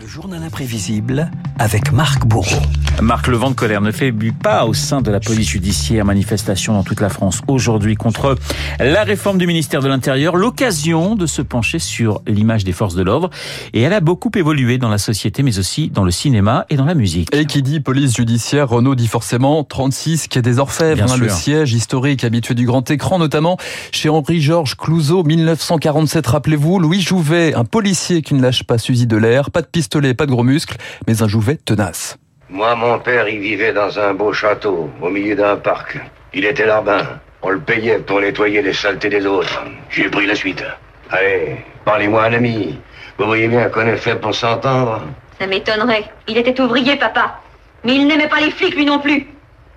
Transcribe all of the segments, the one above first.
Le journal imprévisible avec Marc Bourreau. Marc, le vent de colère ne faiblit pas au sein de la police judiciaire. Manifestation dans toute la France aujourd'hui contre la réforme du ministère de l'Intérieur. L'occasion de se pencher sur l'image des forces de l'ordre. Et elle a beaucoup évolué dans la société, mais aussi dans le cinéma et dans la musique. Et qui dit police judiciaire, Renault dit forcément 36 qui est des Orfèvres, hein, le siège historique habitué du grand écran, notamment chez Henri-Georges Clouzot, 1947. Rappelez-vous, Louis Jouvet, un policier qui ne lâche pas Suzy de l'air, pas de piste pas de gros muscles, mais un Jouvet tenace. Moi, mon père, il vivait dans un beau château, au milieu d'un parc. Il était larbin. On le payait pour nettoyer les saletés des autres. J'ai pris la suite. Allez, parlez-moi un ami. Vous voyez bien qu'on est fait pour s'entendre. Ça m'étonnerait. Il était ouvrier, papa. Mais il n'aimait pas les flics, lui non plus.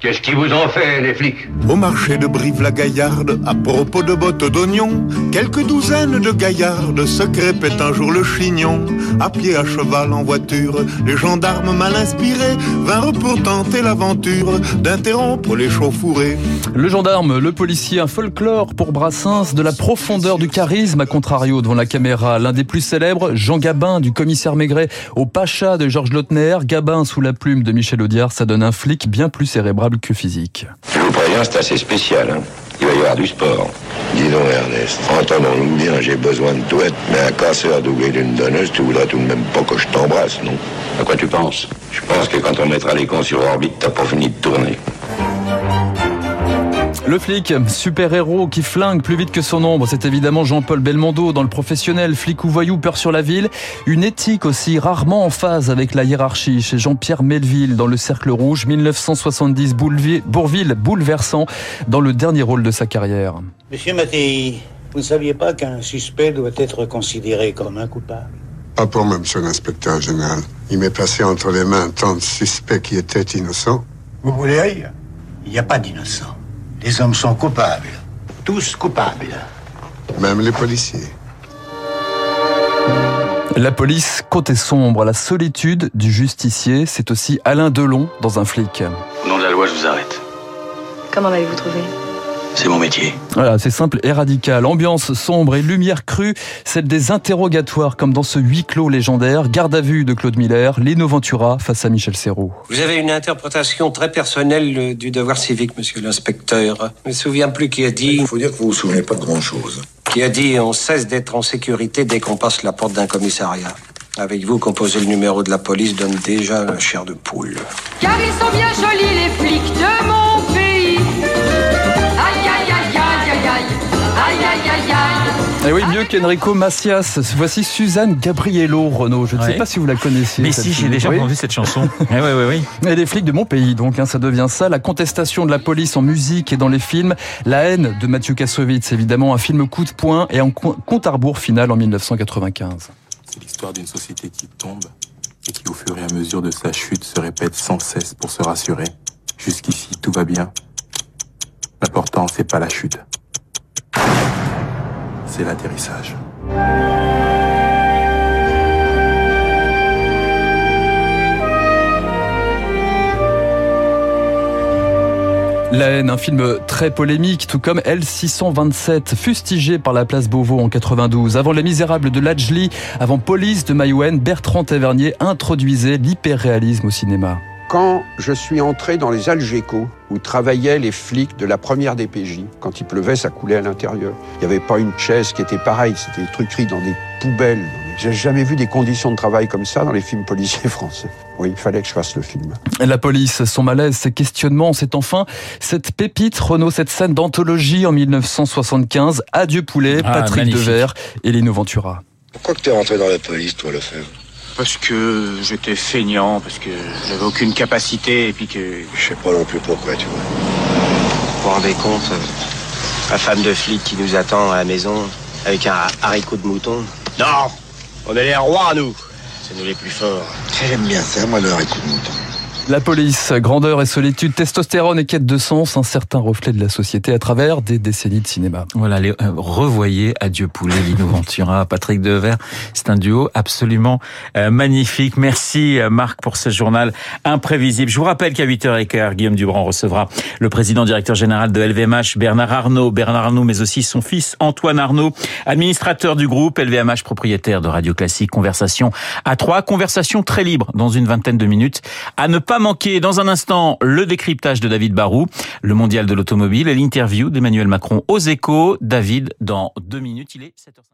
Qu'est-ce qui vous ont fait, les flics Au marché de Brive-la-Gaillarde, à propos de bottes d'oignons, quelques douzaines de gaillardes se crêpaient un jour le chignon. À pied, à cheval, en voiture, les gendarmes mal inspirés vinrent pour tenter l'aventure d'interrompre les chauffourées. Le gendarme, le policier, un folklore pour Brassens, de la profondeur du charisme, à contrario devant la caméra. L'un des plus célèbres, Jean Gabin, du commissaire Maigret au Pacha de Georges Lautner. Gabin sous la plume de Michel Audiard, ça donne un flic bien plus cérébral que physique. Je vous préviens, c'est assez spécial. Hein. Il va y avoir du sport. Dis donc, Ernest, entendons-nous bien, j'ai besoin de toi, mais un casseur doublé d'une donneuse, tu voudras tout de même pas que je t'embrasse, non? À quoi tu penses? Je pense que quand on mettra les cons sur orbite, t'as pas fini de tourner. Le flic, super-héros qui flingue plus vite que son ombre, c'est évidemment Jean-Paul Belmondo dans le professionnel, flic ou voyou, peur sur la ville. Une éthique aussi rarement en phase avec la hiérarchie chez Jean-Pierre Melville dans Le Cercle Rouge, 1970, Bourville bouleversant dans le dernier rôle de sa carrière. Monsieur Mattei, vous ne saviez pas qu'un suspect doit être considéré comme un coupable? Pas pour moi, monsieur l'inspecteur général. Il m'est passé entre les mains tant de suspects qui étaient innocents. Vous voulez rire? Il n'y a pas d'innocents. Les hommes sont coupables. Tous coupables. Même les policiers. La police, côté sombre, la solitude du justicier, c'est aussi Alain Delon dans un flic. Au nom de la loi, je vous arrête. Comment m'avez-vous trouvé? C'est mon métier. Voilà, c'est simple et radical. Ambiance sombre et lumière crue, celle des interrogatoires comme dans ce huis clos légendaire, garde à vue de Claude Miller, Lino Ventura face à Michel Serrault. Vous avez une interprétation très personnelle du devoir civique, monsieur l'inspecteur. Je ne me souviens plus qui a dit... Il faut dire que vous vous souvenez pas de grand-chose. Qui a dit on cesse d'être en sécurité dès qu'on passe la porte d'un commissariat. Avec vous, composer le numéro de la police donne déjà la chair de poule. Car ils sont bien jolis, les flics de mon pays. Et eh oui, mieux qu'Enrico Macias. Voici Suzanne Gabriello, Renault. Je ne sais pas si vous la connaissez. Mais si, j'ai déjà entendu cette chanson. oui, oui, oui. Et des flics de mon pays, donc, hein, ça devient ça. La contestation de la police en musique et dans les films. La haine de Mathieu Kassovitz, évidemment, un film coup de poing et un compte à rebours final en 1995. C'est l'histoire d'une société qui tombe et qui, au fur et à mesure de sa chute, se répète sans cesse pour se rassurer. Jusqu'ici, tout va bien. L'important, c'est pas la chute l'atterrissage. La haine, un film très polémique, tout comme L627, fustigé par la place Beauvau en 92. Avant Les Misérables de Lajli, avant Police de Mayouen, Bertrand Tavernier introduisait l'hyperréalisme au cinéma. Quand je suis entré dans les Algécos, où travaillaient les flics de la première DPJ, quand il pleuvait, ça coulait à l'intérieur. Il n'y avait pas une chaise qui était pareille, c'était des trucs dans des poubelles. J'ai jamais vu des conditions de travail comme ça dans les films policiers français. Oui, il fallait que je fasse le film. La police, son malaise, ses questionnements, c'est enfin cette pépite, Renault, cette scène d'anthologie en 1975. Adieu poulet, ah, Patrick Devers et Lino Ventura. Pourquoi que t'es rentré dans la police, toi, Lefebvre? Parce que j'étais feignant, parce que j'avais aucune capacité et puis que. Je sais pas non plus pourquoi, tu vois. Vous vous rendez compte La femme de flic qui nous attend à la maison avec un haricot de mouton? Non On est les rois, nous C'est nous les plus forts. J'aime bien ça, moi, le haricot de mouton. La police, grandeur et solitude, testostérone et quête de sens, un certain reflet de la société à travers des décennies de cinéma. Voilà, les, euh, revoyez Adieu Poulet, Lino Ventura, Patrick Devers. C'est un duo absolument euh, magnifique. Merci euh, Marc pour ce journal imprévisible. Je vous rappelle qu'à 8h15, Guillaume Dubrand recevra le président directeur général de LVMH, Bernard Arnault. Bernard Arnault, mais aussi son fils Antoine Arnault, administrateur du groupe LVMH, propriétaire de Radio Classique. Conversation à trois, conversation très libre dans une vingtaine de minutes. À ne pas manquer dans un instant le décryptage de David Barou, le mondial de l'automobile et l'interview d'Emmanuel Macron aux échos. David, dans deux minutes, il est 7h50.